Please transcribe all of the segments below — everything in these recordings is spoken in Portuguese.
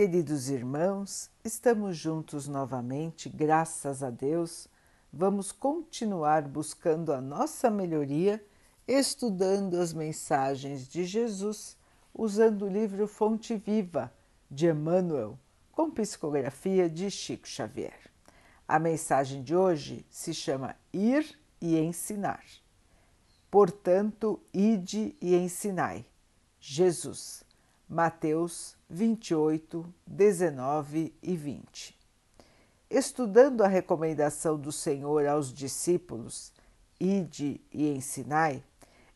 Queridos irmãos, estamos juntos novamente, graças a Deus. Vamos continuar buscando a nossa melhoria, estudando as mensagens de Jesus, usando o livro Fonte Viva de Emmanuel, com psicografia de Chico Xavier. A mensagem de hoje se chama Ir e Ensinar. Portanto, ide e ensinai. Jesus Mateus 28, 19 e 20. Estudando a recomendação do Senhor aos discípulos, ide e ensinai,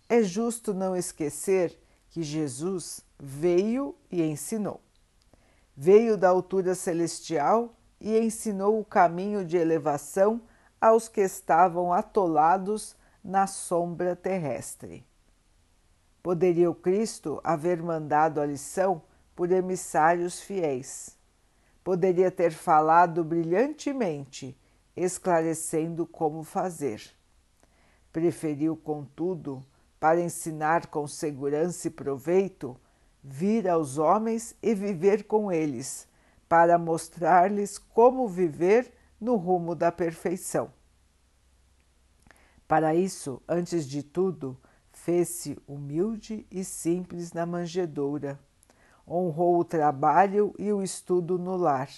é justo não esquecer que Jesus veio e ensinou. Veio da altura celestial e ensinou o caminho de elevação aos que estavam atolados na sombra terrestre. Poderia o Cristo haver mandado a lição por emissários fiéis. Poderia ter falado brilhantemente, esclarecendo como fazer. Preferiu, contudo, para ensinar com segurança e proveito, vir aos homens e viver com eles, para mostrar-lhes como viver no rumo da perfeição. Para isso, antes de tudo, fez-se humilde e simples na manjedoura, honrou o trabalho e o estudo no lar,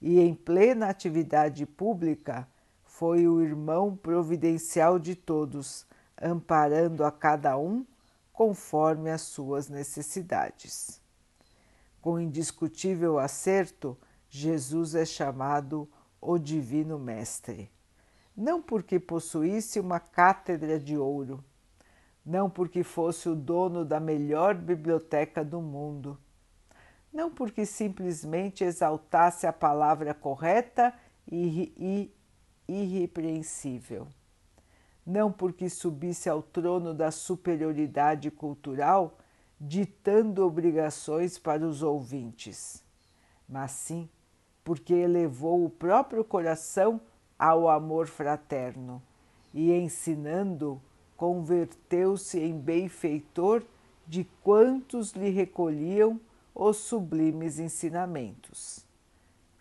e em plena atividade pública foi o irmão providencial de todos, amparando a cada um conforme as suas necessidades. Com indiscutível acerto, Jesus é chamado o Divino Mestre. Não porque possuísse uma cátedra de ouro, não porque fosse o dono da melhor biblioteca do mundo, não porque simplesmente exaltasse a palavra correta e, irrepreensível, não porque subisse ao trono da superioridade cultural, ditando obrigações para os ouvintes, mas sim porque elevou o próprio coração ao amor fraterno e ensinando converteu-se em benfeitor de quantos lhe recolhiam os sublimes ensinamentos.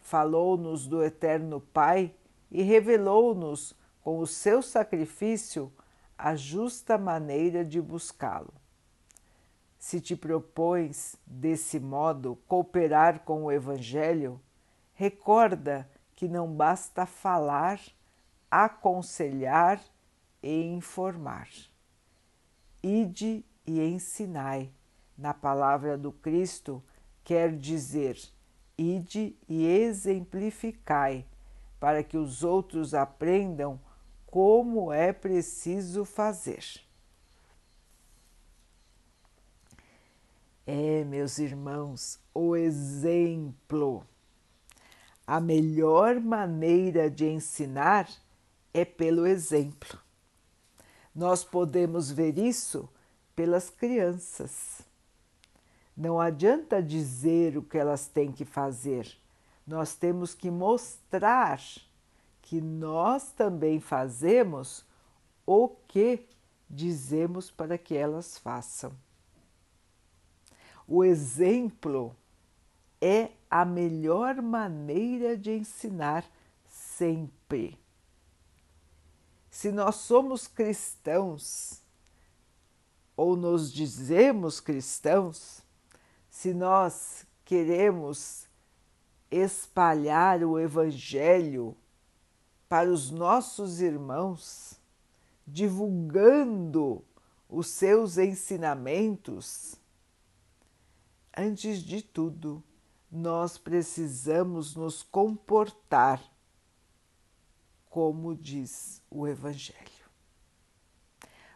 Falou-nos do Eterno Pai e revelou-nos com o seu sacrifício a justa maneira de buscá-lo. Se te propões, desse modo, cooperar com o Evangelho, recorda que não basta falar, aconselhar e informar. Ide e ensinai, na palavra do Cristo, quer dizer, ide e exemplificai, para que os outros aprendam como é preciso fazer. É, meus irmãos, o exemplo. A melhor maneira de ensinar é pelo exemplo. Nós podemos ver isso pelas crianças. Não adianta dizer o que elas têm que fazer, nós temos que mostrar que nós também fazemos o que dizemos para que elas façam. O exemplo é a melhor maneira de ensinar sempre. Se nós somos cristãos ou nos dizemos cristãos, se nós queremos espalhar o Evangelho para os nossos irmãos, divulgando os seus ensinamentos, antes de tudo, nós precisamos nos comportar como diz o Evangelho.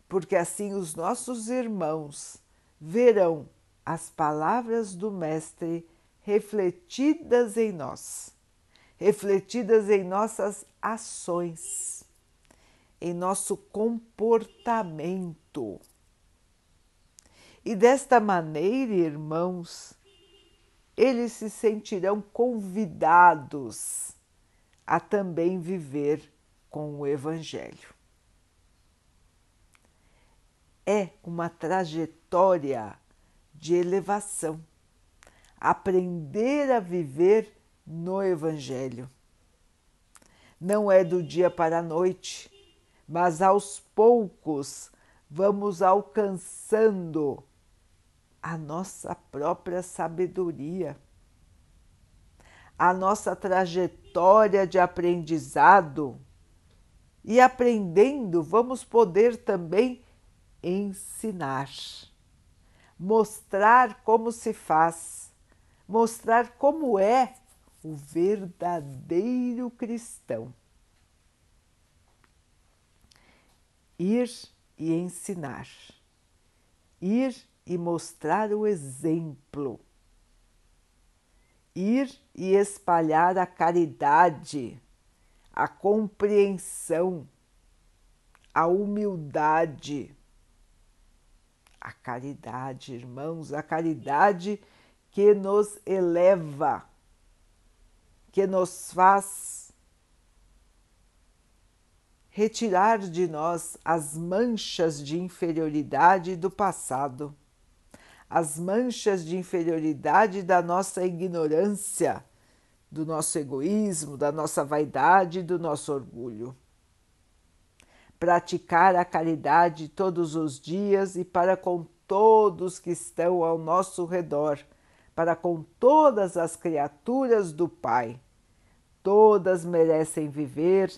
Porque assim os nossos irmãos verão as palavras do Mestre refletidas em nós, refletidas em nossas ações, em nosso comportamento. E desta maneira, irmãos, eles se sentirão convidados a também viver com o Evangelho. É uma trajetória de elevação. aprender a viver no Evangelho. Não é do dia para a noite, mas aos poucos vamos alcançando a nossa própria sabedoria, a nossa trajetória de aprendizado. E aprendendo, vamos poder também ensinar, mostrar como se faz, mostrar como é o verdadeiro cristão. Ir e ensinar, ir e mostrar o exemplo, ir e espalhar a caridade, a compreensão, a humildade. A caridade, irmãos, a caridade que nos eleva, que nos faz retirar de nós as manchas de inferioridade do passado as manchas de inferioridade da nossa ignorância, do nosso egoísmo, da nossa vaidade do nosso orgulho. Praticar a caridade todos os dias e para com todos que estão ao nosso redor, para com todas as criaturas do Pai. Todas merecem viver,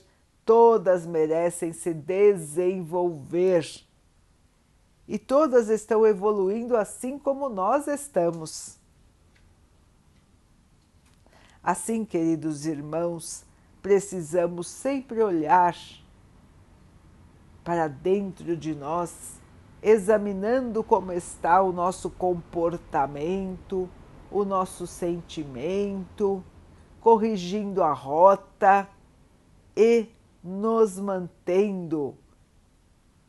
todas merecem se desenvolver e todas estão evoluindo assim como nós estamos. Assim, queridos irmãos, precisamos sempre olhar para dentro de nós, examinando como está o nosso comportamento, o nosso sentimento, corrigindo a rota e nos mantendo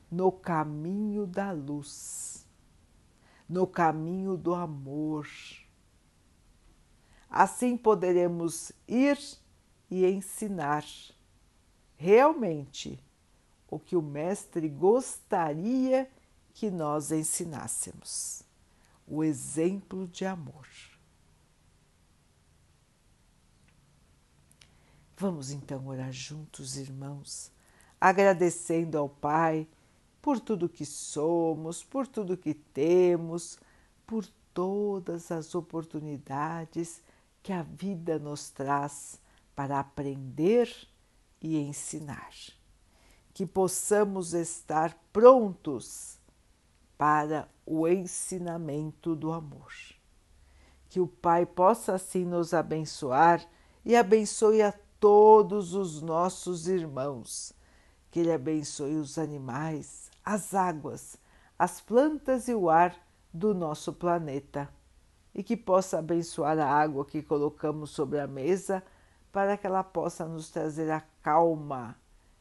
no caminho da luz, no caminho do amor. Assim poderemos ir e ensinar realmente o que o Mestre gostaria que nós ensinássemos: o exemplo de amor. Vamos então orar juntos, irmãos, agradecendo ao Pai por tudo que somos, por tudo que temos, por todas as oportunidades que a vida nos traz para aprender e ensinar. Que possamos estar prontos para o ensinamento do amor. Que o Pai possa assim nos abençoar e abençoe a todos os nossos irmãos. Que Ele abençoe os animais, as águas, as plantas e o ar do nosso planeta e que possa abençoar a água que colocamos sobre a mesa para que ela possa nos trazer a calma